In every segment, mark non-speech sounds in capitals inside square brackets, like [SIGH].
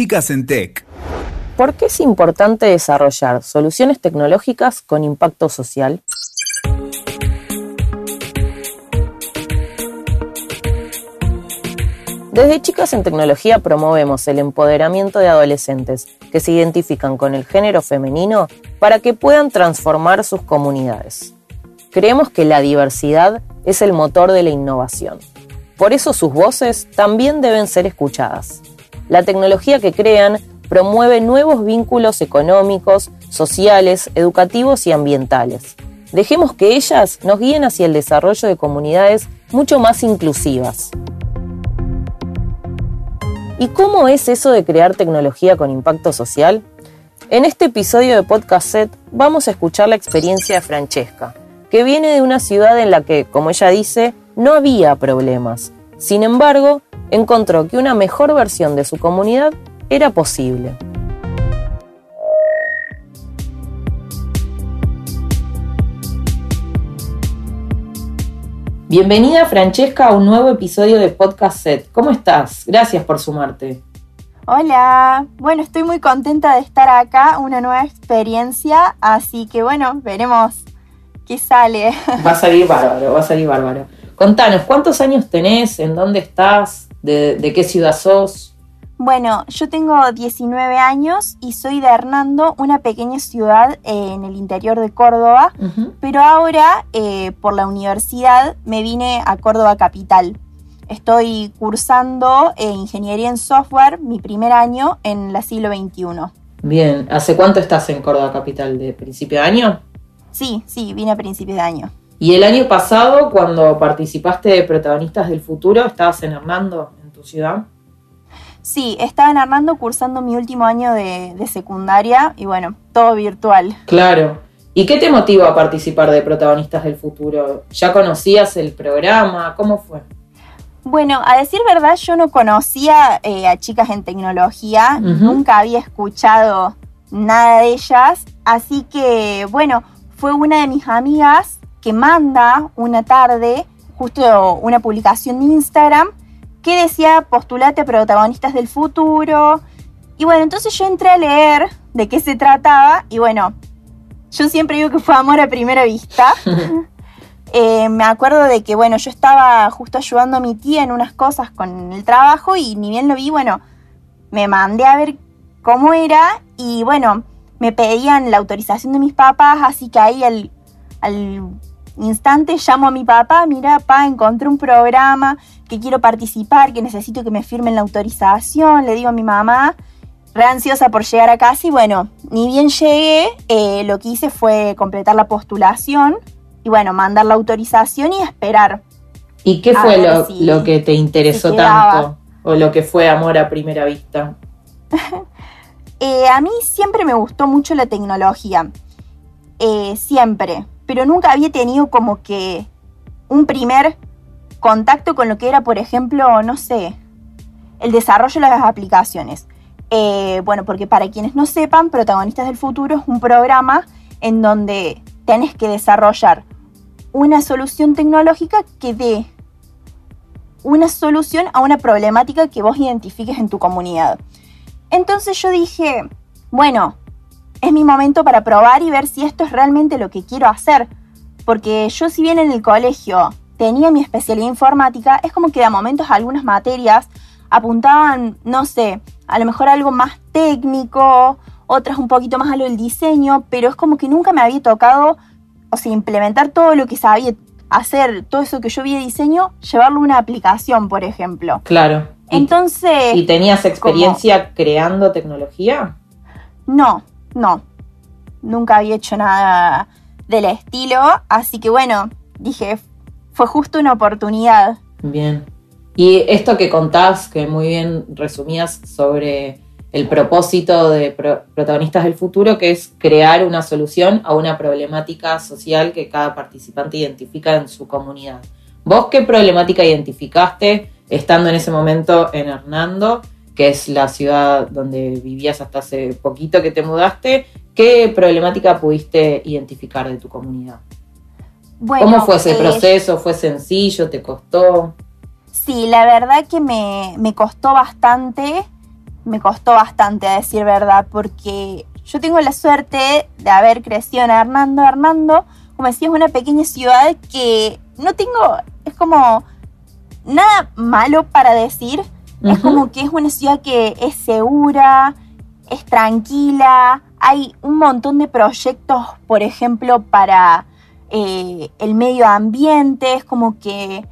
Chicas en Tech. ¿Por qué es importante desarrollar soluciones tecnológicas con impacto social? Desde Chicas en Tecnología promovemos el empoderamiento de adolescentes que se identifican con el género femenino para que puedan transformar sus comunidades. Creemos que la diversidad es el motor de la innovación. Por eso sus voces también deben ser escuchadas. La tecnología que crean promueve nuevos vínculos económicos, sociales, educativos y ambientales. Dejemos que ellas nos guíen hacia el desarrollo de comunidades mucho más inclusivas. ¿Y cómo es eso de crear tecnología con impacto social? En este episodio de Podcast Set vamos a escuchar la experiencia de Francesca, que viene de una ciudad en la que, como ella dice, no había problemas. Sin embargo, encontró que una mejor versión de su comunidad era posible. Bienvenida Francesca a un nuevo episodio de Podcast Set. ¿Cómo estás? Gracias por sumarte. Hola, bueno, estoy muy contenta de estar acá, una nueva experiencia, así que bueno, veremos qué sale. Va a salir bárbaro, va a salir bárbaro. Contanos, ¿cuántos años tenés? ¿En dónde estás? ¿De, qué ciudad sos? Bueno, yo tengo 19 años y soy de Hernando, una pequeña ciudad en el interior de Córdoba, pero ahora eh, por la universidad me vine a Córdoba Capital. Estoy cursando eh, ingeniería en software, mi primer año en la siglo XXI. Bien, ¿hace cuánto estás en Córdoba Capital? ¿De principio de año? Sí, sí, vine a principios de año. Y el año pasado, cuando participaste de Protagonistas del Futuro, ¿estabas en Hernando, en tu ciudad? Sí, estaba en Hernando cursando mi último año de, secundaria y bueno, todo virtual. Claro. ¿Y qué te motiva a participar de Protagonistas del Futuro? ¿Ya conocías el programa? ¿Cómo fue? Bueno, a decir verdad, yo no conocía eh, a chicas en tecnología, nunca había escuchado nada de ellas, así que bueno, fue una de mis amigas que manda una tarde justo una publicación de Instagram que decía postulate protagonistas del futuro. Y bueno, entonces yo entré a leer de qué se trataba y bueno, yo siempre digo que fue amor a primera vista. [LAUGHS] Eh, me acuerdo de que, bueno, yo estaba justo ayudando a mi tía en unas cosas con el trabajo y ni bien lo vi, bueno, me mandé a ver cómo era y bueno, me pedían la autorización de mis papás, así que ahí al, al instante llamo a mi papá, mira, papá, encontré un programa que quiero participar, que necesito que me firmen la autorización, le digo a mi mamá, re ansiosa por llegar a casa y bueno, ni bien llegué, eh, lo que hice fue completar la postulación y bueno, mandar la autorización y esperar. ¿Y qué fue lo, que te interesó tanto? ¿O lo que fue amor a primera vista? [LAUGHS] Eh, a mí siempre me gustó mucho la tecnología. Eh, siempre pero nunca había tenido como que un primer contacto con lo que era, por ejemplo, no sé, el desarrollo de las aplicaciones. Eh, bueno, porque para quienes no sepan, Protagonistas del Futuro es un programa en donde tenés que desarrollar una solución tecnológica que dé una solución a una problemática que vos identifiques en tu comunidad. Entonces yo dije, bueno, es mi momento para probar y ver si esto es realmente lo que quiero hacer. Porque yo si bien en el colegio tenía mi especialidad informática, es como que a momentos algunas materias apuntaban, no sé, a lo mejor algo más técnico, otras un poquito más a lo del diseño, pero es como que nunca me había tocado, o sea, implementar todo lo que sabía hacer, todo eso que yo vi de diseño, llevarlo a una aplicación, por ejemplo. Claro. Entonces... ¿Y tenías experiencia creando tecnología? No, no, nunca había hecho nada del estilo, así que bueno, dije, fue justo una oportunidad. Bien. Y esto que contás, que muy bien resumías sobre el propósito de Protagonistas del Futuro, que es crear una solución a una problemática social que cada participante identifica en su comunidad. ¿Vos qué problemática identificaste estando en ese momento en Hernando que es la ciudad donde vivías hasta hace poquito que te mudaste, ¿qué problemática pudiste identificar de tu comunidad? ¿Cómo fue ese eh, proceso? ¿Fue sencillo? ¿Te costó? Sí, la verdad que me, costó bastante me costó bastante, a decir verdad, porque yo tengo la suerte de haber crecido en Hernando. Hernando, como decía, es una pequeña ciudad que no tengo, es como nada malo para decir. Es como que es una ciudad que es segura, es tranquila, hay un montón de proyectos, por ejemplo, para eh, el medio ambiente, es como que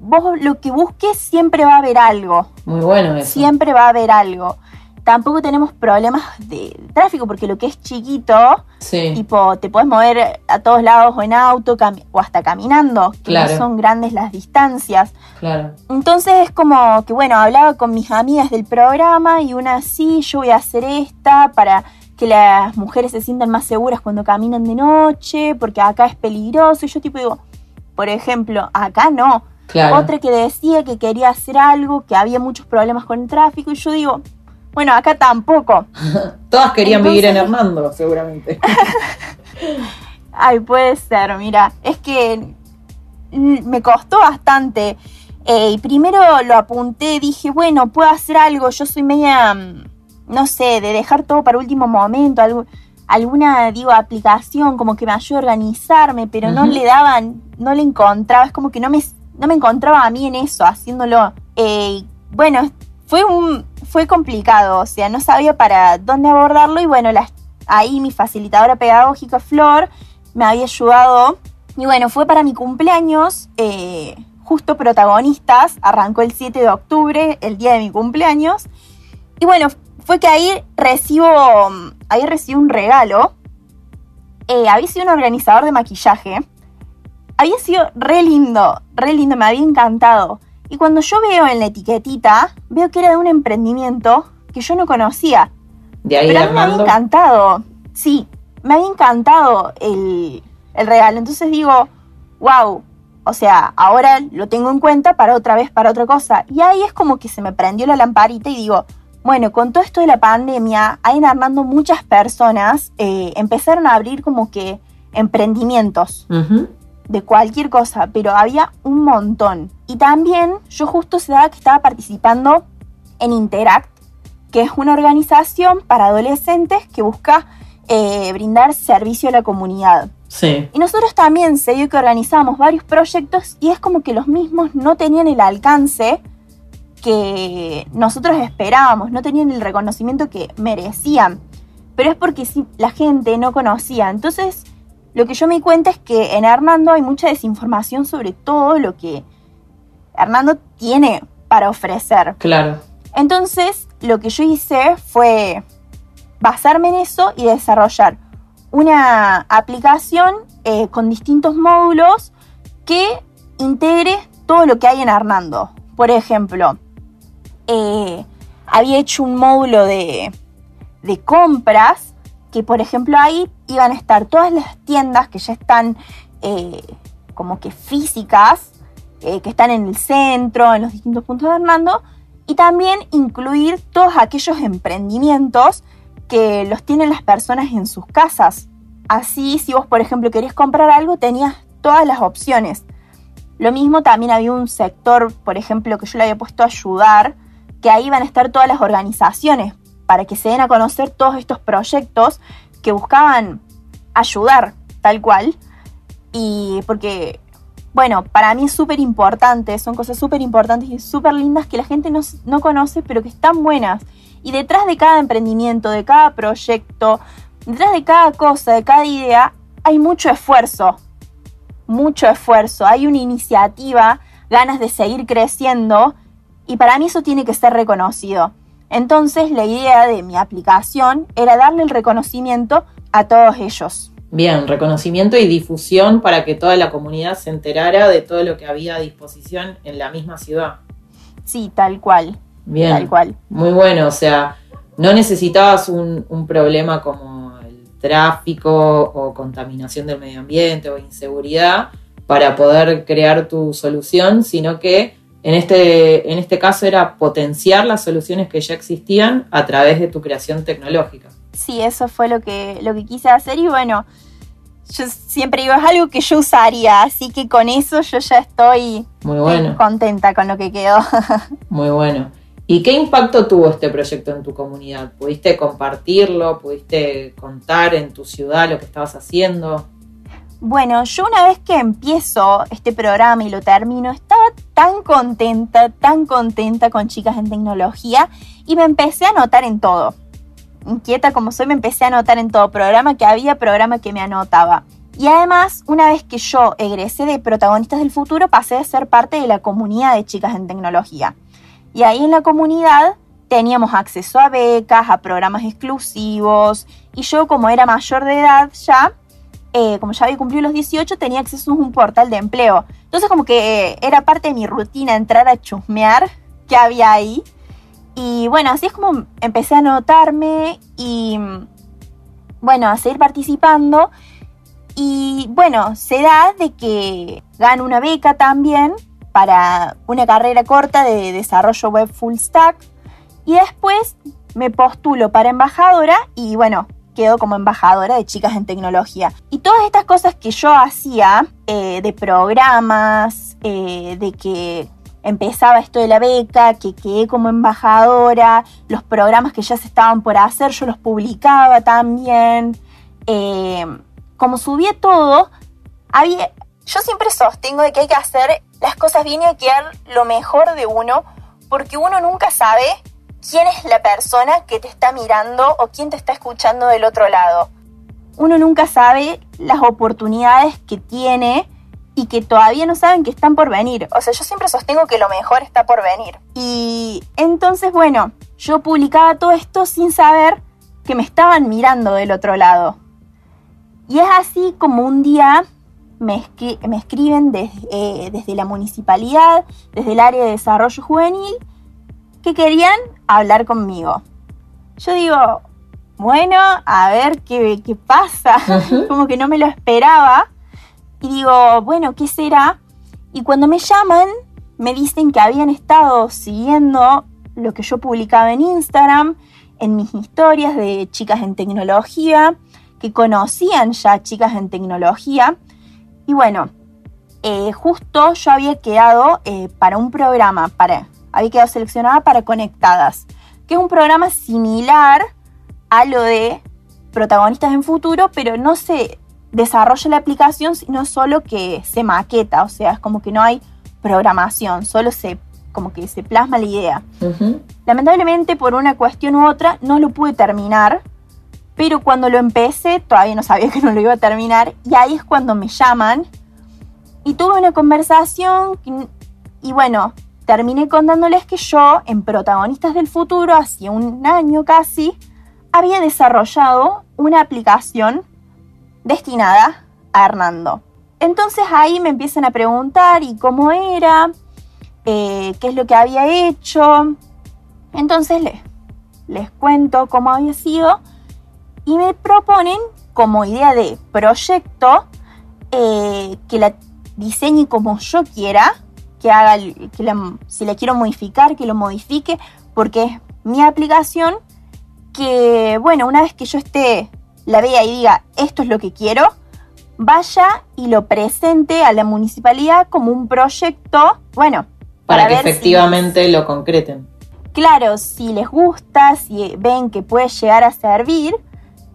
vos lo que busques siempre va a haber algo. Muy bueno eso. Siempre va a haber algo. Tampoco tenemos problemas de tráfico porque lo que es chiquito, tipo, te puedes mover a todos lados o en auto o hasta caminando, que no son grandes las distancias. Claro. Entonces es como que, bueno, hablaba con mis amigas del programa y una sí, yo voy a hacer esta para que las mujeres se sientan más seguras cuando caminan de noche, porque acá es peligroso. Y yo tipo digo, por ejemplo, acá no. Otra que decía que quería hacer algo, que había muchos problemas con el tráfico, y yo digo, bueno, acá tampoco. [LAUGHS] Todas querían vivir en Hernando, seguramente. [LAUGHS] Ay, puede ser, mira, es que me costó bastante. Eh, y primero lo apunté, dije, bueno, puedo hacer algo, yo soy media mm, no sé, de dejar todo para último momento, alguna, digo, aplicación como que me ayude a organizarme, pero no le daban, no le encontraba, es como que no me, no me encontraba a mí en eso, haciéndolo. Eh, bueno, fue un, fue complicado, o sea, no sabía para dónde abordarlo y bueno, ahí mi facilitadora pedagógica, Flor, me había ayudado. Y bueno, fue para mi cumpleaños, eh, justo protagonistas, arrancó el 7 de octubre, el día de mi cumpleaños. Y bueno, fue que ahí recibo, ahí un regalo. Eh, había sido un organizador de maquillaje. Había sido re lindo, re lindo, me había encantado. Y cuando yo veo en la etiquetita, veo que era de un emprendimiento que yo no conocía. De ahí Pero a mí me había encantado. Sí, me había encantado el, el regalo. Entonces digo, wow, o sea, ahora lo tengo en cuenta para otra vez, para otra cosa. Y ahí es como que se me prendió la lamparita y digo, bueno, con todo esto de la pandemia, ahí Armando muchas personas eh, empezaron a abrir como que emprendimientos de cualquier cosa, pero había un montón. Y también yo justo se daba que estaba participando en Interact, que es una organización para adolescentes que busca eh, brindar servicio a la comunidad. Sí. Y nosotros también se dio que organizamos varios proyectos y es como que los mismos no tenían el alcance que nosotros esperábamos, no tenían el reconocimiento que merecían. Pero es porque la gente no conocía. Entonces, lo que yo me di cuenta es que en Hernando hay mucha desinformación sobre todo lo que Hernando tiene para ofrecer. Claro. Entonces, lo que yo hice fue basarme en eso y desarrollar una aplicación eh, con distintos módulos que integre todo lo que hay en Hernando. Por ejemplo, eh, había hecho un módulo de, compras que, por ejemplo, ahí iban a estar todas las tiendas que ya están eh, como que físicas, eh, que están en el centro, en los distintos puntos de Hernando, y también incluir todos aquellos emprendimientos que los tienen las personas en sus casas. Así, si vos, por ejemplo, querés comprar algo, tenías todas las opciones. Lo mismo también había un sector, por ejemplo, que yo le había puesto a ayudar, que ahí van a estar todas las organizaciones para que se den a conocer todos estos proyectos que buscaban ayudar tal cual. Y porque, bueno, para mí es súper importante, son cosas súper importantes y súper lindas que la gente no, no conoce, pero que están buenas. Y detrás de cada emprendimiento, de cada proyecto, detrás de cada cosa, de cada idea, hay mucho esfuerzo. Mucho esfuerzo. Hay una iniciativa, ganas de seguir creciendo y para mí eso tiene que ser reconocido. Entonces la idea de mi aplicación era darle el reconocimiento a todos ellos. Bien, reconocimiento y difusión para que toda la comunidad se enterara de todo lo que había a disposición en la misma ciudad. Sí, tal cual. Bien. Tal cual. Muy bueno, o sea, no necesitabas un, un problema como el tráfico o contaminación del medio ambiente o inseguridad para poder crear tu solución, sino que en este, en este caso era potenciar las soluciones que ya existían a través de tu creación tecnológica. Sí, eso fue lo que, lo que quise hacer y bueno, yo siempre digo, es algo que yo usaría, así que con eso yo ya estoy Muy bueno. contenta con lo que quedó. [LAUGHS] Muy bueno. ¿Y qué impacto tuvo este proyecto en tu comunidad? ¿Pudiste compartirlo? ¿Pudiste contar en tu ciudad lo que estabas haciendo? Bueno, yo una vez que empiezo este programa y lo termino, estaba tan contenta, tan contenta con chicas en tecnología y me empecé a anotar en todo. Inquieta como soy, me empecé a anotar en todo programa que había, programa que me anotaba. Y además, una vez que yo egresé de Protagonistas del Futuro, pasé a ser parte de la comunidad de chicas en tecnología. Y ahí en la comunidad teníamos acceso a becas, a programas exclusivos. Y yo, como era mayor de edad ya, eh, como ya había cumplido los 18, tenía acceso a un portal de empleo. Entonces, como que eh, era parte de mi rutina entrar a chusmear qué había ahí. Y bueno, así es como empecé a notarme y, bueno, a seguir participando. Y bueno, se da de que gano una beca también para una carrera corta de desarrollo web full stack y después me postulo para embajadora y bueno, quedo como embajadora de chicas en tecnología. Y todas estas cosas que yo hacía, eh, de programas, eh, de que empezaba esto de la beca, que quedé como embajadora, los programas que ya se estaban por hacer, yo los publicaba también. Eh, como subía todo, había, yo siempre sostengo de que hay que hacer las cosas bien y hay lo mejor de uno, porque uno nunca sabe quién es la persona que te está mirando o quién te está escuchando del otro lado. Uno nunca sabe las oportunidades que tiene y que todavía no saben que están por venir. O sea, yo siempre sostengo que lo mejor está por venir. Y entonces, bueno, yo publicaba todo esto sin saber que me estaban mirando del otro lado. Y es así como un día me, escriben eh, desde la municipalidad, desde el área de desarrollo juvenil, que querían hablar conmigo. Yo digo, bueno, a ver qué, qué pasa, [LAUGHS] como que no me lo esperaba. Y digo, bueno, ¿qué será? Y cuando me llaman, me dicen que habían estado siguiendo lo que yo publicaba en Instagram, en mis historias de chicas en tecnología, que conocían ya chicas en tecnología y bueno, eh, justo yo había quedado eh, para un programa, para, había quedado seleccionada para Conectadas, que es un programa similar a lo de protagonistas en futuro, pero no se desarrolla la aplicación, sino solo que se maqueta, o sea, es como que no hay programación, solo se como que se plasma la idea. Lamentablemente, por una cuestión u otra, no lo pude terminar, pero cuando lo empecé, todavía no sabía [LAUGHS] que no lo iba a terminar. Y ahí es cuando me llaman. Y tuve una conversación. Y, bueno, terminé contándoles que yo, en Protagonistas del Futuro, hace un año casi, había desarrollado una aplicación destinada a Hernando. Entonces ahí me empiezan a preguntar y cómo era, eh, qué es lo que había hecho. Entonces les, les cuento cómo había sido y me proponen como idea de proyecto eh, que la diseñe como yo quiera, que haga, que si la quiero modificar, que lo modifique, porque es mi aplicación, que bueno, una vez que yo esté, la vea y diga, esto es lo que quiero, vaya y lo presente a la municipalidad como un proyecto, bueno, para, que efectivamente lo concreten. Claro, si les gusta, si ven que puede llegar a servir,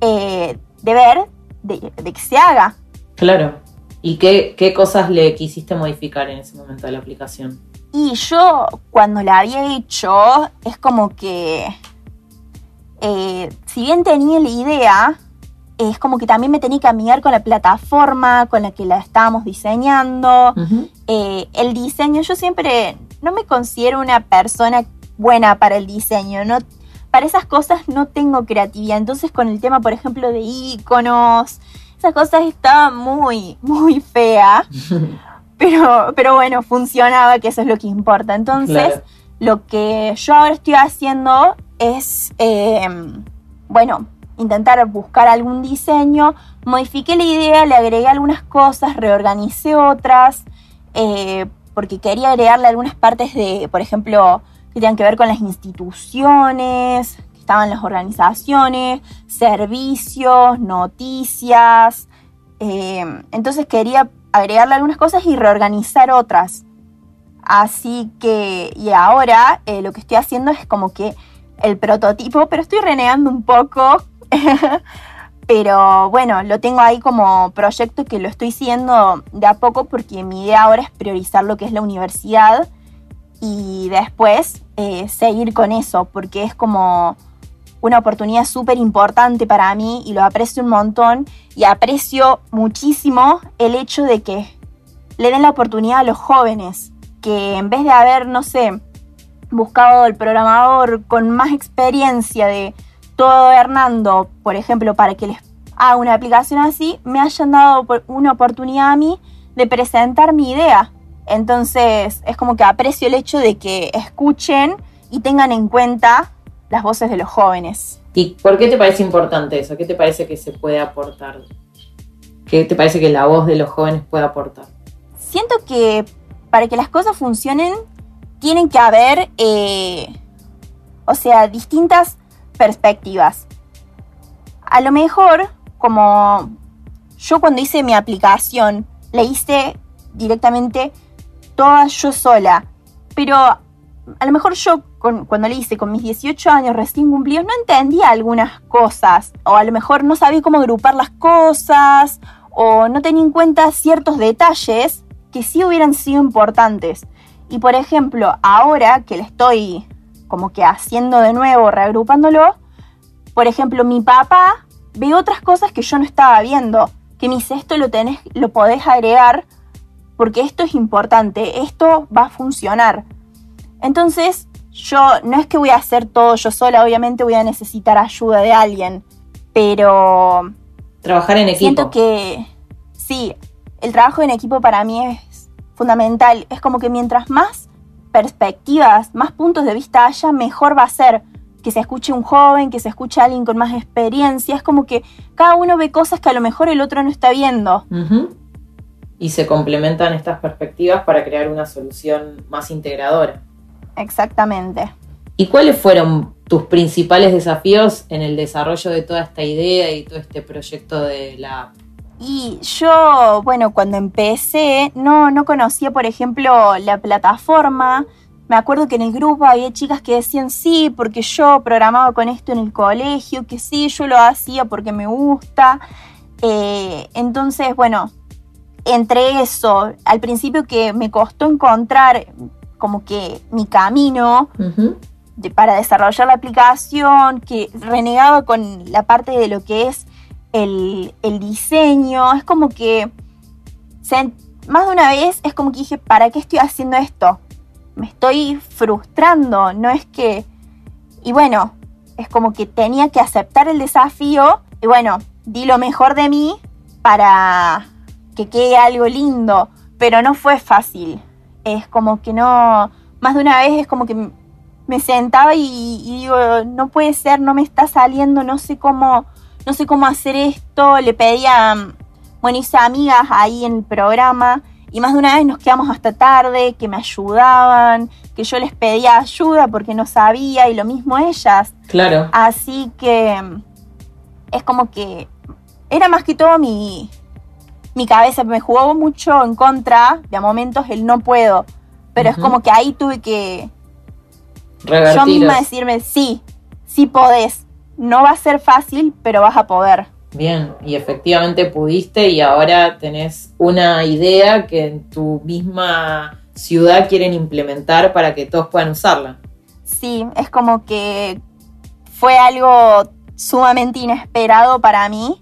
eh, de ver de, que se haga. Claro. ¿Y qué, cosas le quisiste modificar en ese momento de la aplicación? Y yo cuando la había hecho, es como que, eh, si bien tenía la idea, es como que también me tenía que amigar con la plataforma con la que la estábamos diseñando. Eh, el diseño, yo siempre no me considero una persona buena para el diseño, no para esas cosas no tengo creatividad. Entonces con el tema, por ejemplo, de iconos, esas cosas estaba muy, muy fea. [LAUGHS] pero, pero bueno, funcionaba, que eso es lo que importa. Entonces, lo que yo ahora estoy haciendo es, em, bueno, intentar buscar algún diseño, modifiqué la idea, le agregué algunas cosas, reorganicé otras, eh, porque quería agregarle algunas partes de, por ejemplo, que tenían que ver con las instituciones, que estaban las organizaciones, servicios, noticias. Eh, entonces quería agregarle algunas cosas y reorganizar otras. Así que, y ahora eh, lo que estoy haciendo es como que el prototipo, pero estoy renegando un poco. [LAUGHS] pero bueno, lo tengo ahí como proyecto que lo estoy siguiendo de a poco porque mi idea ahora es priorizar lo que es la universidad y después eh, seguir con eso, porque es como una oportunidad súper importante para mí y lo aprecio un montón y aprecio muchísimo el hecho de que le den la oportunidad a los jóvenes, que en vez de haber, no sé, buscado el programador con más experiencia de Hernando, por ejemplo, para que les haga una aplicación así, me hayan dado una oportunidad a mí de presentar mi idea. Entonces es como que aprecio el hecho de que escuchen y tengan en cuenta las voces de los jóvenes. ¿Y por qué te parece importante eso? ¿Qué te parece que se puede aportar? ¿Qué te parece que la voz de los jóvenes puede aportar? Siento que para que las cosas funcionen tienen que haber, eh, o sea, distintas perspectivas. A lo mejor, como yo cuando hice mi aplicación, la hice directamente toda yo sola, pero a lo mejor yo cuando le hice con mis 18 años recién cumplidos, no entendía algunas cosas, o a lo mejor no sabía cómo agrupar las cosas, o no tenía en cuenta ciertos detalles que sí hubieran sido importantes. Y por ejemplo, ahora que le estoy como que haciendo de nuevo, reagrupándolo, por ejemplo, mi papá ve otras cosas que yo no estaba viendo, que me dice, esto lo, tenés, lo podés agregar porque esto es importante, esto va a funcionar. Entonces, yo no es que voy a hacer todo yo sola, obviamente voy a necesitar ayuda de alguien, pero... Trabajar en equipo. Siento que sí, el trabajo en equipo para mí es fundamental. Es como que mientras más perspectivas, más puntos de vista haya, mejor va a ser que se escuche un joven, que se escuche alguien con más experiencia. Es como que cada uno ve cosas que a lo mejor el otro no está viendo. Y se complementan estas perspectivas para crear una solución más integradora. Exactamente. ¿Y cuáles fueron tus principales desafíos en el desarrollo de toda esta idea y todo este proyecto de la? Y yo, bueno, cuando empecé, no, no conocía, por ejemplo, la plataforma. Me acuerdo que en el grupo había chicas que decían sí, porque yo programaba con esto en el colegio, que sí, yo lo hacía porque me gusta. Eh, entonces, bueno, entre eso, al principio que me costó encontrar como que mi camino para desarrollar la aplicación, que renegaba con la parte de lo que es el, diseño, es como que más de una vez es como que dije, ¿para qué estoy haciendo esto? Me estoy frustrando, no es que... Y bueno, es como que tenía que aceptar el desafío y bueno, di lo mejor de mí para que quede algo lindo, pero no fue fácil es como que no, más de una vez es como que me sentaba y, digo, no puede ser, no me está saliendo, no sé cómo, no sé cómo hacer esto, le pedía, bueno, hice amigas ahí en el programa y más de una vez nos quedamos hasta tarde, que me ayudaban, que yo les pedía ayuda porque no sabía y lo mismo ellas. Claro. Así que es como que era más que todo mi, mi cabeza me jugó mucho en contra, de a momentos el no puedo, pero es como que ahí tuve que yo misma decirme, sí, sí podés, no va a ser fácil, pero vas a poder. Bien, y efectivamente pudiste y ahora tenés una idea que en tu misma ciudad quieren implementar para que todos puedan usarla. Sí, es como que fue algo sumamente inesperado para mí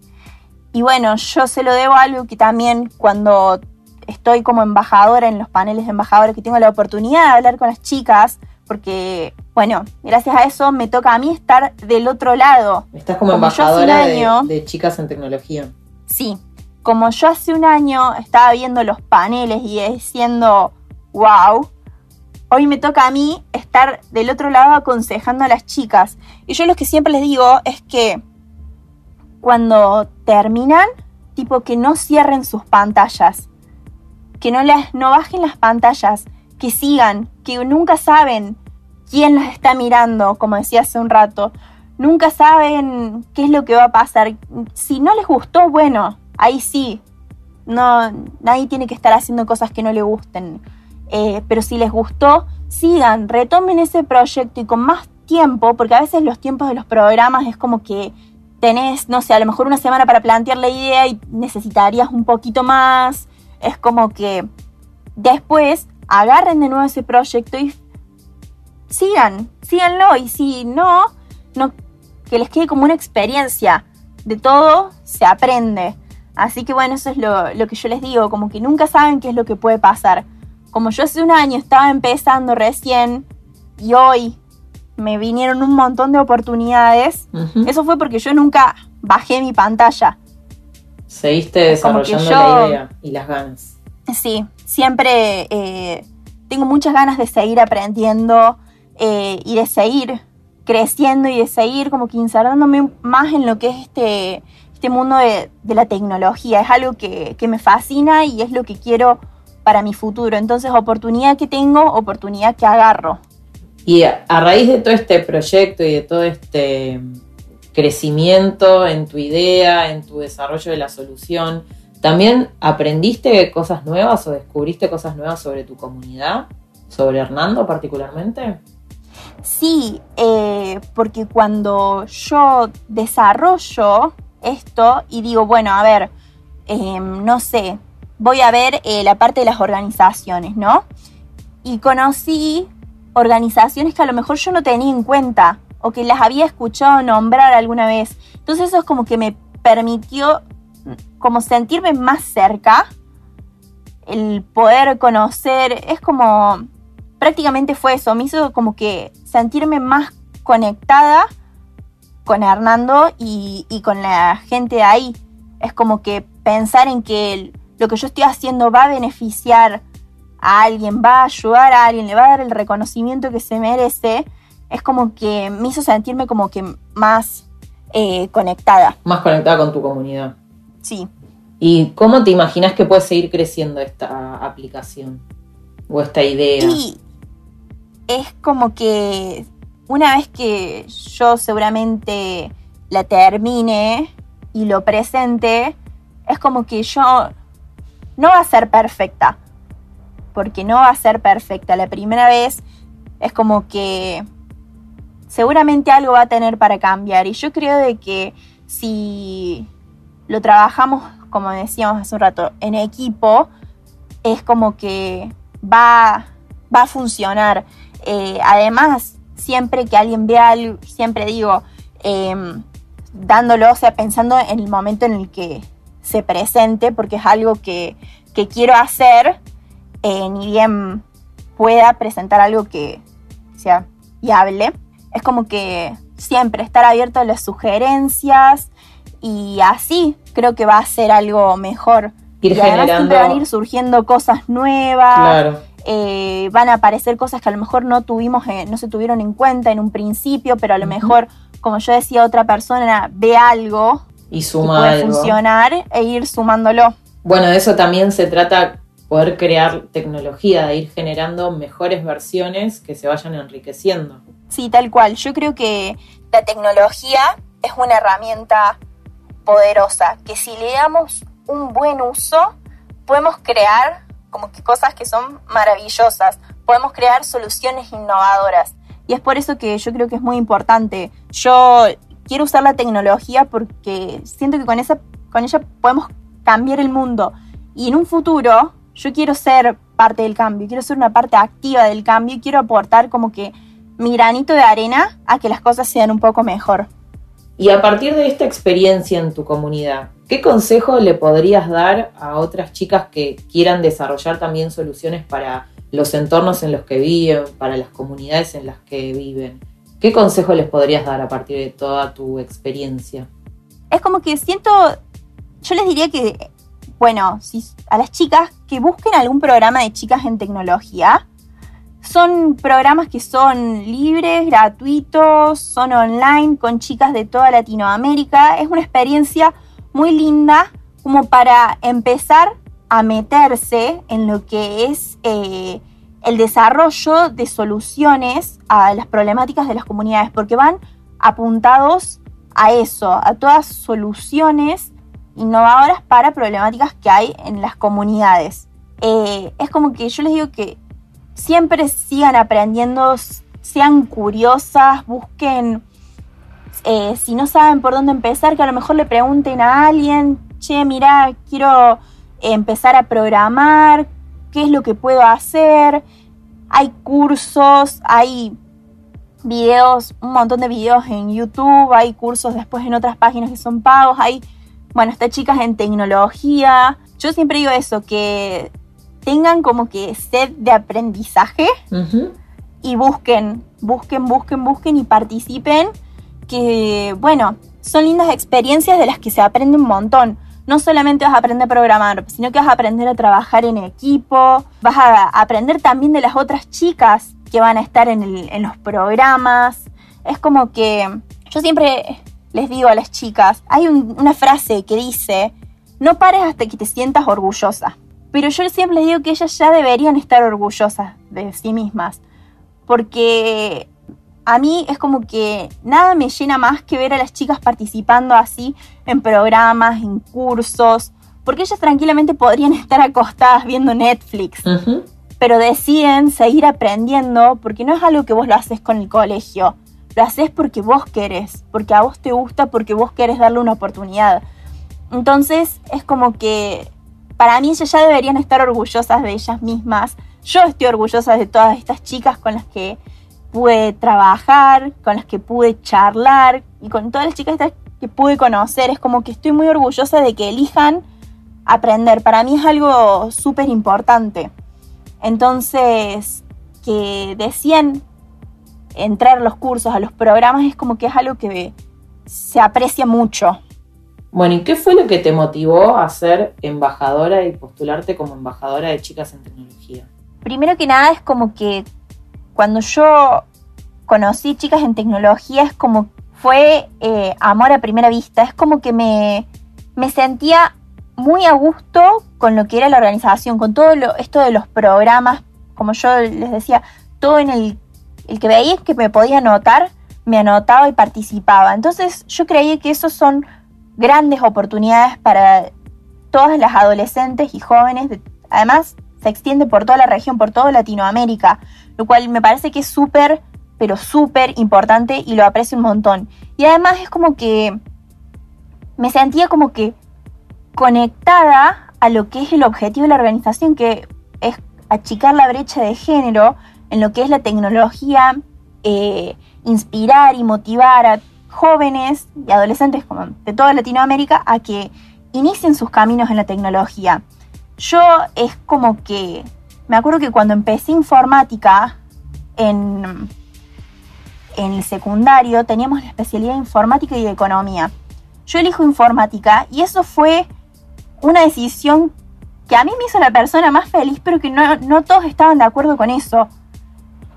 y bueno, yo se lo debo a algo que también cuando estoy como embajadora en los paneles de embajadores, que tengo la oportunidad de hablar con las chicas, porque, bueno, gracias a eso me toca a mí estar del otro lado. Estás como, embajadora de, chicas en tecnología. Sí, como yo hace un año estaba viendo los paneles y diciendo, wow, hoy me toca a mí estar del otro lado aconsejando a las chicas. Y yo lo que siempre les digo es que cuando terminan, tipo que no cierren sus pantallas, que no, las, no bajen las pantallas, que sigan, que nunca saben quién las está mirando, como decía hace un rato, nunca saben qué es lo que va a pasar. Si no les gustó, bueno, ahí sí, no, nadie tiene que estar haciendo cosas que no le gusten. eh, pero si les gustó, sigan, retomen ese proyecto y con más tiempo, porque a veces los tiempos de los programas es como que tenés, no sé, a lo mejor una semana para plantear la idea y necesitarías un poquito más. Es como que después agarren de nuevo ese proyecto y sigan, síganlo. Y si no, no que les quede como una experiencia. De todo se aprende. Así que bueno, eso es lo, lo que yo les digo, como que nunca saben qué es lo que puede pasar. Como yo hace un año estaba empezando recién y hoy me vinieron un montón de oportunidades. Eso fue porque yo nunca bajé mi pantalla. Seguiste desarrollando la idea y las ganas. Sí, siempre eh, tengo muchas ganas de seguir aprendiendo eh, y de seguir creciendo y de seguir como que instalándome más en lo que es este, este mundo de, la tecnología. Es algo que, que me fascina y es lo que quiero para mi futuro. Entonces, oportunidad que tengo, oportunidad que agarro. Y a, raíz de todo este proyecto y de todo este crecimiento en tu idea, en tu desarrollo de la solución, ¿también aprendiste cosas nuevas o descubriste cosas nuevas sobre tu comunidad? ¿Sobre Hernando particularmente? Sí, eh, porque cuando yo desarrollo esto y digo, bueno, a ver, em, no sé, voy a ver eh, la parte de las organizaciones, ¿no? Y conocí organizaciones que a lo mejor yo no tenía en cuenta o que las había escuchado nombrar alguna vez. Entonces eso es como que me permitió como sentirme más cerca, el poder conocer, es como, prácticamente fue eso, me hizo como que sentirme más conectada con Hernando y, y con la gente de ahí. Es como que pensar en que lo que yo estoy haciendo va a beneficiar a alguien, va a ayudar a alguien, le va a dar el reconocimiento que se merece, es como que me hizo sentirme como que más eh, conectada. Más conectada con tu comunidad. Sí. ¿Y cómo te imaginas que puede seguir creciendo esta aplicación o esta idea? Y es como que una vez que yo seguramente la termine y lo presente, es como que yo no va a ser perfecta, porque no va a ser perfecta. La primera vez es como que seguramente algo va a tener para cambiar. Y yo creo de que si lo trabajamos, como decíamos hace un rato, en equipo, es como que va, va a funcionar. Eh, además, siempre que alguien vea algo, siempre digo, em, dándolo, o sea, pensando en el momento en el que se presente, porque es algo que, que quiero hacer eh, ni bien pueda presentar algo que sea viable. Es como que siempre estar abierto a las sugerencias y así creo que va a ser algo mejor. y además siempre van a ir surgiendo cosas nuevas. Eh, van a aparecer cosas que a lo mejor no tuvimos, eh, no se tuvieron en cuenta en un principio, pero a lo mejor, como yo decía, otra persona ve algo y suma puede funcionar e ir sumándolo. Bueno, de eso también se trata poder crear tecnología, de ir generando mejores versiones que se vayan enriqueciendo. Sí, tal cual. Yo creo que la tecnología es una herramienta poderosa, que si le damos un buen uso, podemos crear como que cosas que son maravillosas, podemos crear soluciones innovadoras. Y es por eso que yo creo que es muy importante. Yo quiero usar la tecnología porque siento que con, esa, con ella podemos cambiar el mundo. Y en un futuro yo quiero ser parte del cambio, quiero ser una parte activa del cambio y quiero aportar como que mi granito de arena a que las cosas sean un poco mejor. Y a partir de esta experiencia en tu comunidad, ¿qué consejo le podrías dar a otras chicas que quieran desarrollar también soluciones para los entornos en los que viven, para las comunidades en las que viven? ¿Qué consejo les podrías dar a partir de toda tu experiencia? Es como que siento, yo les diría que bueno, si, a las chicas que busquen algún programa de chicas en tecnología. Son programas que son libres, gratuitos, son online con chicas de toda Latinoamérica. Es una experiencia muy linda como para empezar a meterse en lo que es eh, el desarrollo de soluciones a las problemáticas de las comunidades, porque van apuntados a eso, a todas soluciones innovadoras para problemáticas que hay en las comunidades. Eh, es como que yo les digo que siempre sigan aprendiendo, sean curiosas, busquen, eh, si no saben por dónde empezar, que a lo mejor le pregunten a alguien, che, mira, quiero empezar a programar, qué es lo que puedo hacer. Hay cursos, hay videos, un montón de videos en YouTube, hay cursos después en otras páginas que son pagos, hay, bueno, está chicas en tecnología. Yo siempre digo eso, que tengan como que sed de aprendizaje y busquen, busquen, busquen, busquen y participen, que bueno, son lindas experiencias de las que se aprende un montón. No solamente vas a aprender a programar, sino que vas a aprender a trabajar en equipo, vas a aprender también de las otras chicas que van a estar en, los programas. Es como que yo siempre les digo a las chicas, hay una frase que dice, no pares hasta que te sientas orgullosa. Pero yo siempre les digo que ellas ya deberían estar orgullosas de sí mismas. Porque a mí es como que nada me llena más que ver a las chicas participando así en programas, en cursos. Porque ellas tranquilamente podrían [LAUGHS] estar acostadas viendo Netflix. Pero deciden seguir aprendiendo porque no es algo que vos lo haces con el colegio. Lo haces porque vos querés, porque a vos te gusta, porque vos querés darle una oportunidad. Entonces es como que para mí ellas ya deberían estar orgullosas de ellas mismas. Yo estoy orgullosa de todas estas chicas con las que pude trabajar, con las que pude charlar y con todas las chicas que pude conocer. Es como que estoy muy orgullosa de que elijan aprender. Para mí es algo súper importante. Entonces, que decían entrar a los cursos, a los programas, es como que es algo que se aprecia mucho. Bueno, ¿y qué fue lo que te motivó a ser embajadora y postularte como embajadora de chicas en tecnología? Primero que nada es como que cuando yo conocí chicas en tecnología es como fue eh, amor a primera vista, es como que me, me sentía muy a gusto con lo que era la organización, con todo esto de los programas, como yo les decía, todo en el, el que veía que me podía anotar, me anotaba y participaba. Entonces yo creía que esos son grandes oportunidades para todas las adolescentes y jóvenes. Además, se extiende por toda la región, por toda Latinoamérica, lo cual me parece que es súper, pero súper importante y lo aprecio un montón. Y además es como que me sentía como que conectada a lo que es el objetivo de la organización, que es achicar la brecha de género en lo que es la tecnología, eh, inspirar y motivar a jóvenes y adolescentes de toda Latinoamérica a que inicien sus caminos en la tecnología. Yo es como que, me acuerdo que cuando empecé informática en, en el secundario teníamos la especialidad de informática y de economía. Yo elijo informática y eso fue una decisión que a mí me hizo la persona más feliz, pero que no, no todos estaban de acuerdo con eso.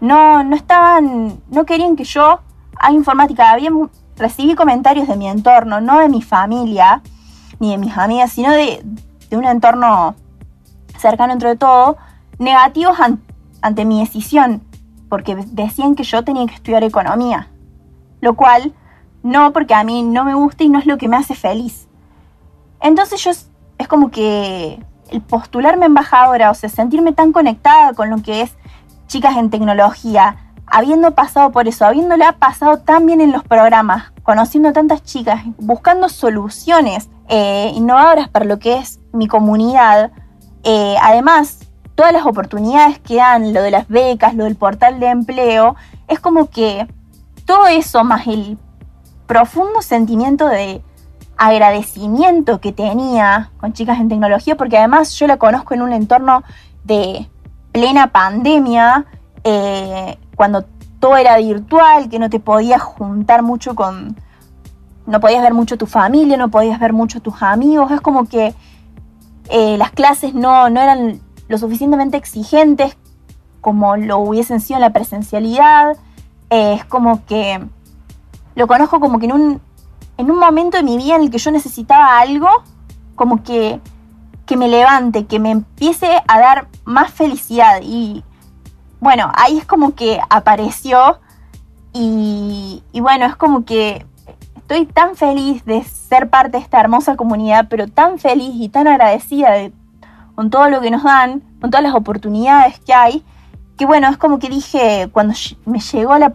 No, no estaban, no querían que yo haga informática. Había recibí comentarios de mi entorno, no de mi familia ni de mis amigas, sino de, un entorno cercano entre todo, negativos ante mi decisión, porque decían que yo tenía que estudiar economía, lo cual no, porque a mí no me gusta y no es lo que me hace feliz. Entonces yo es como que el postularme embajadora, o sea, sentirme tan conectada con lo que es chicas en tecnología, habiendo pasado por eso, habiéndole pasado tan bien en los programas, conociendo tantas chicas, buscando soluciones eh, innovadoras para lo que es mi comunidad, eh, además, todas las oportunidades que dan, lo de las becas, lo del portal de empleo, es como que todo eso más el profundo sentimiento de agradecimiento que tenía con chicas en tecnología, porque además yo la conozco en un entorno de plena pandemia, eh, cuando todo era virtual, que no te podías juntar mucho con, no podías ver mucho tu familia, no podías ver mucho tus amigos, es como que eh, las clases no, no eran lo suficientemente exigentes como lo hubiesen sido en la presencialidad, eh, es como que lo conozco como que en un, en un momento de mi vida en el que yo necesitaba algo, como que, que me levante, que me empiece a dar más felicidad. Y bueno, ahí es como que apareció y, bueno, es como que estoy tan feliz de ser parte de esta hermosa comunidad, pero tan feliz y tan agradecida con todo lo que nos dan, con todas las oportunidades que hay, que bueno, es como que dije, cuando me llegó la...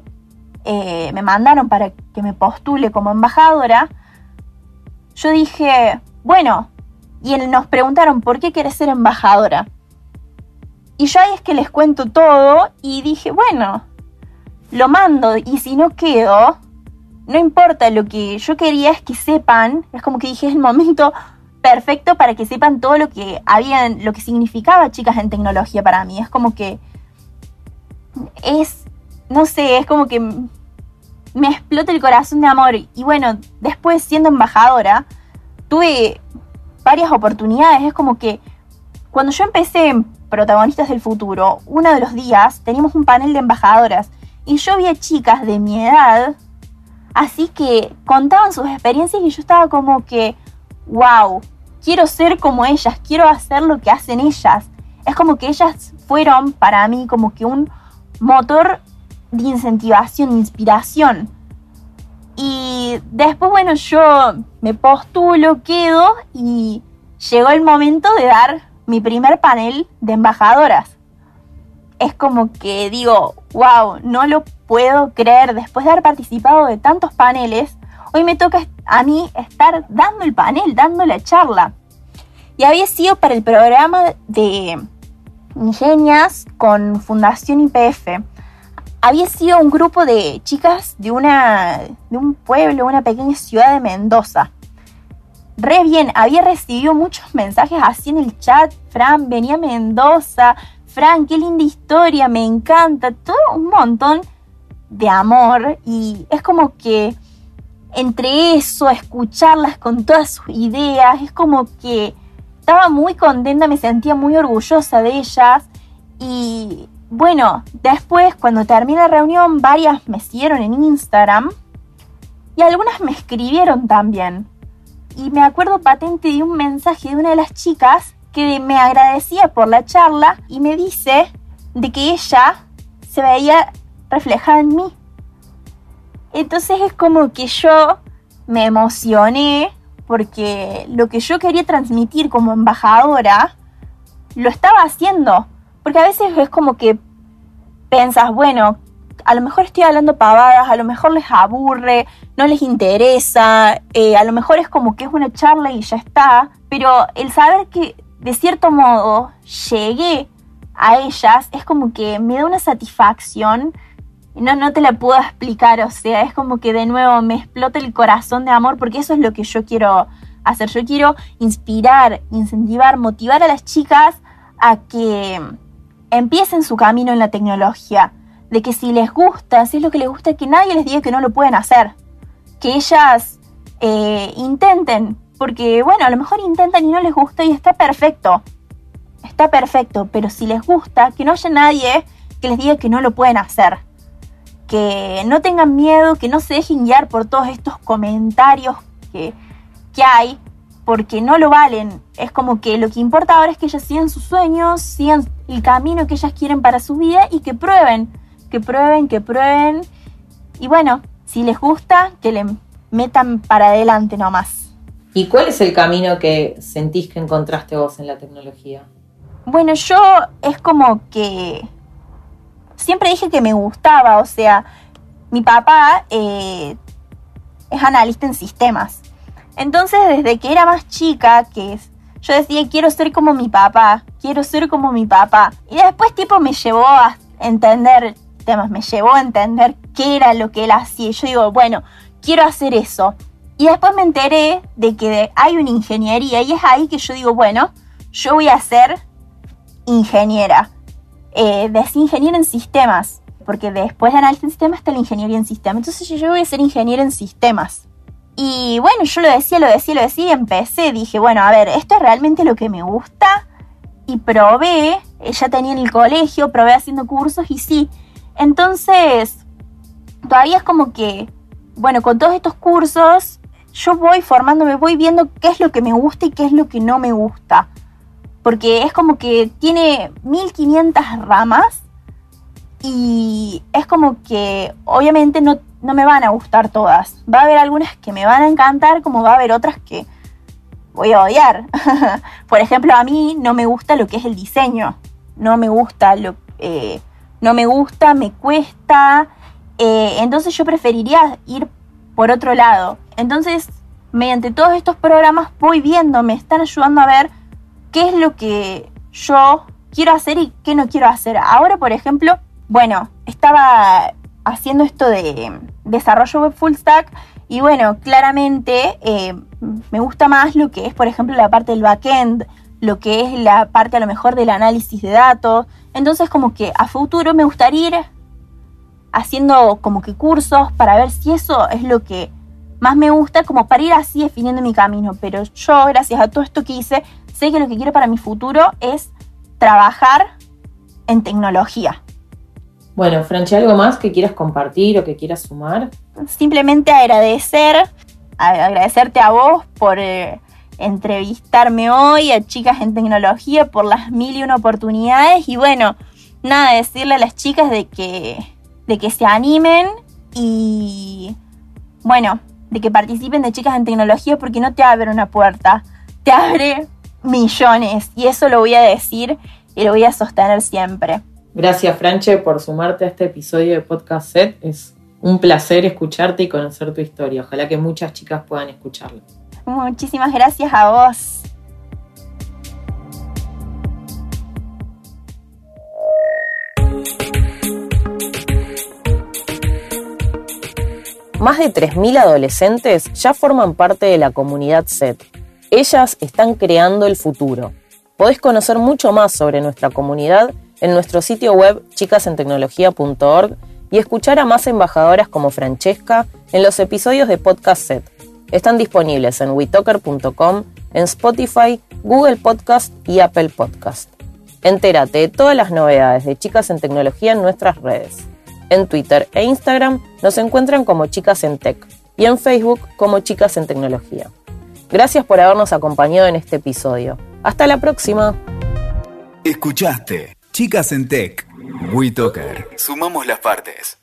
Eh, me mandaron para que me postule como embajadora, yo dije, bueno, y nos preguntaron, ¿por qué quieres ser embajadora? Y yo ahí es que les cuento todo y dije, bueno, lo mando y si no quedo, no importa, lo que yo quería es que sepan, es como que dije, es el momento perfecto para que sepan todo lo que habían, lo que significaba chicas en tecnología para mí. Es como que es, no sé, es como que me explota el corazón de amor. Y bueno, después siendo embajadora, tuve varias oportunidades. Es como que cuando yo empecé en Protagonistas del Futuro, uno de los días teníamos un panel de embajadoras y yo vi a chicas de mi edad, así que contaban sus experiencias y yo estaba como que, wow, quiero ser como ellas, quiero hacer lo que hacen ellas. Es como que ellas fueron para mí como que un motor de incentivación, de inspiración. Y después, bueno, yo me postulo, quedo y llegó el momento de dar mi primer panel de embajadoras. Es como que digo, wow, no lo puedo creer. Después de haber participado de tantos paneles, hoy me toca a mí estar dando el panel, dando la charla. Y había sido para el programa de Ingenias con Fundación IPF. Había sido un grupo de chicas de, una, de un pueblo, una pequeña ciudad de Mendoza. Re bien, había recibido muchos mensajes así en el chat. Fran, venía a Mendoza. Fran, qué linda historia, me encanta. Todo un montón de amor. Y es como que entre eso, escucharlas con todas sus ideas, es como que estaba muy contenta, me sentía muy orgullosa de ellas y bueno, después cuando terminé la reunión varias me siguieron en Instagram y algunas me escribieron también. Y me acuerdo patente de un mensaje de una de las chicas que me agradecía por la charla y me dice de que ella se veía reflejada en mí. Entonces es como que yo me emocioné porque lo que yo quería transmitir como embajadora lo estaba haciendo. Porque a veces es como que pensas, bueno, a lo mejor estoy hablando pavadas, a lo mejor les aburre, no les interesa, eh, a lo mejor es como que es una charla y ya está, pero el saber que de cierto modo llegué a ellas es como que me da una satisfacción no, no te la puedo explicar, o sea, es como que de nuevo me explota el corazón de amor porque eso es lo que yo quiero hacer. Yo quiero inspirar, incentivar, motivar a las chicas a que empiecen su camino en la tecnología. De que si les gusta, si es lo que les gusta, que nadie les diga que no lo pueden hacer. Que ellas eh, intenten, porque bueno, a lo mejor intentan y no les gusta y está perfecto. Está perfecto, pero si les gusta, que no haya nadie que les diga que no lo pueden hacer que no tengan miedo, que no se dejen guiar por todos estos comentarios que, hay, porque no lo valen. Es como que lo que importa ahora es que ellas sigan sus sueños, sigan el camino que ellas quieren para su vida y que prueben, que prueben, que prueben. Y bueno, si les gusta, que le metan para adelante nomás. ¿Y cuál es el camino que sentís que encontraste vos en la tecnología? Bueno, yo es como que siempre dije que me gustaba, o sea, mi papá eh, es analista en sistemas. Entonces, desde que era más chica, que yo decía, quiero ser como mi papá, quiero ser como mi papá. Y después, tipo, me llevó a entender temas, me llevó a entender qué era lo que él hacía. Yo digo, bueno, quiero hacer eso. Y después me enteré de que hay una ingeniería y es ahí que yo digo, bueno, yo voy a ser ingeniera eh, ingeniero en sistemas, porque después de análisis en sistemas está la ingeniería en sistemas. Entonces yo voy a ser ingeniero en sistemas. Y bueno, yo lo decía, lo decía, lo decía y empecé. Dije, bueno, a ver, esto es realmente lo que me gusta. Y probé, eh, ya tenía en el colegio, probé haciendo cursos y sí. Entonces, todavía es como que, bueno, con todos estos cursos, yo voy formándome, voy viendo qué es lo que me gusta y qué es lo que no me gusta porque es como que tiene 1500 ramas y es como que obviamente no, no me van a gustar todas. Va a haber algunas que me van a encantar como va a haber otras que voy a odiar. [LAUGHS] Por ejemplo, a mí no me gusta lo que es el diseño, no me gusta lo, eh, no me gusta, me cuesta. Eh, entonces yo preferiría ir por otro lado. Entonces, mediante todos estos programas voy viendo, me están ayudando a ver qué es lo que yo quiero hacer y qué no quiero hacer. Ahora, por ejemplo, bueno, estaba haciendo esto de desarrollo web full stack y bueno, claramente eh, me gusta más lo que es, por ejemplo, la parte del backend, lo que es la parte a lo mejor del análisis de datos. Entonces, como que a futuro me gustaría ir haciendo como que cursos para ver si eso es lo que más me gusta, como para ir así definiendo mi camino. Pero yo, gracias a todo esto que hice, sé que lo que quiero para mi futuro es trabajar en tecnología. Bueno, Franchi, ¿algo más que quieras compartir o que quieras sumar? Simplemente agradecer, agradecerte a vos por eh, entrevistarme hoy, a chicas en tecnología, por las mil y una oportunidades. Y bueno, nada, decirle a las chicas de que, de que se animen y bueno, de que participen de chicas en tecnología porque no te abre una puerta, te abre millones. Y eso lo voy a decir y lo voy a sostener siempre. Gracias, Franche, por sumarte a este episodio de Podcast Set. Es un placer escucharte y conocer tu historia. Ojalá que muchas chicas puedan escucharlo. Muchísimas gracias a vos. Más de 3.000 adolescentes ya forman parte de la comunidad SET. Ellas están creando el futuro. Podés conocer mucho más sobre nuestra comunidad en nuestro sitio web chicasentecnología.org y escuchar a más embajadoras como Francesca en los episodios de Podcast Set. Están disponibles en witoker.com, en Spotify, Google Podcast y Apple Podcast. Entérate de todas las novedades de Chicas en Tecnología en nuestras redes. En Twitter e Instagram nos encuentran como Chicas en Tech y en Facebook como Chicas en Tecnología. Gracias por habernos acompañado en este episodio. Hasta la próxima. Escuchaste Chicas en Tech. WeToker. Sumamos las partes.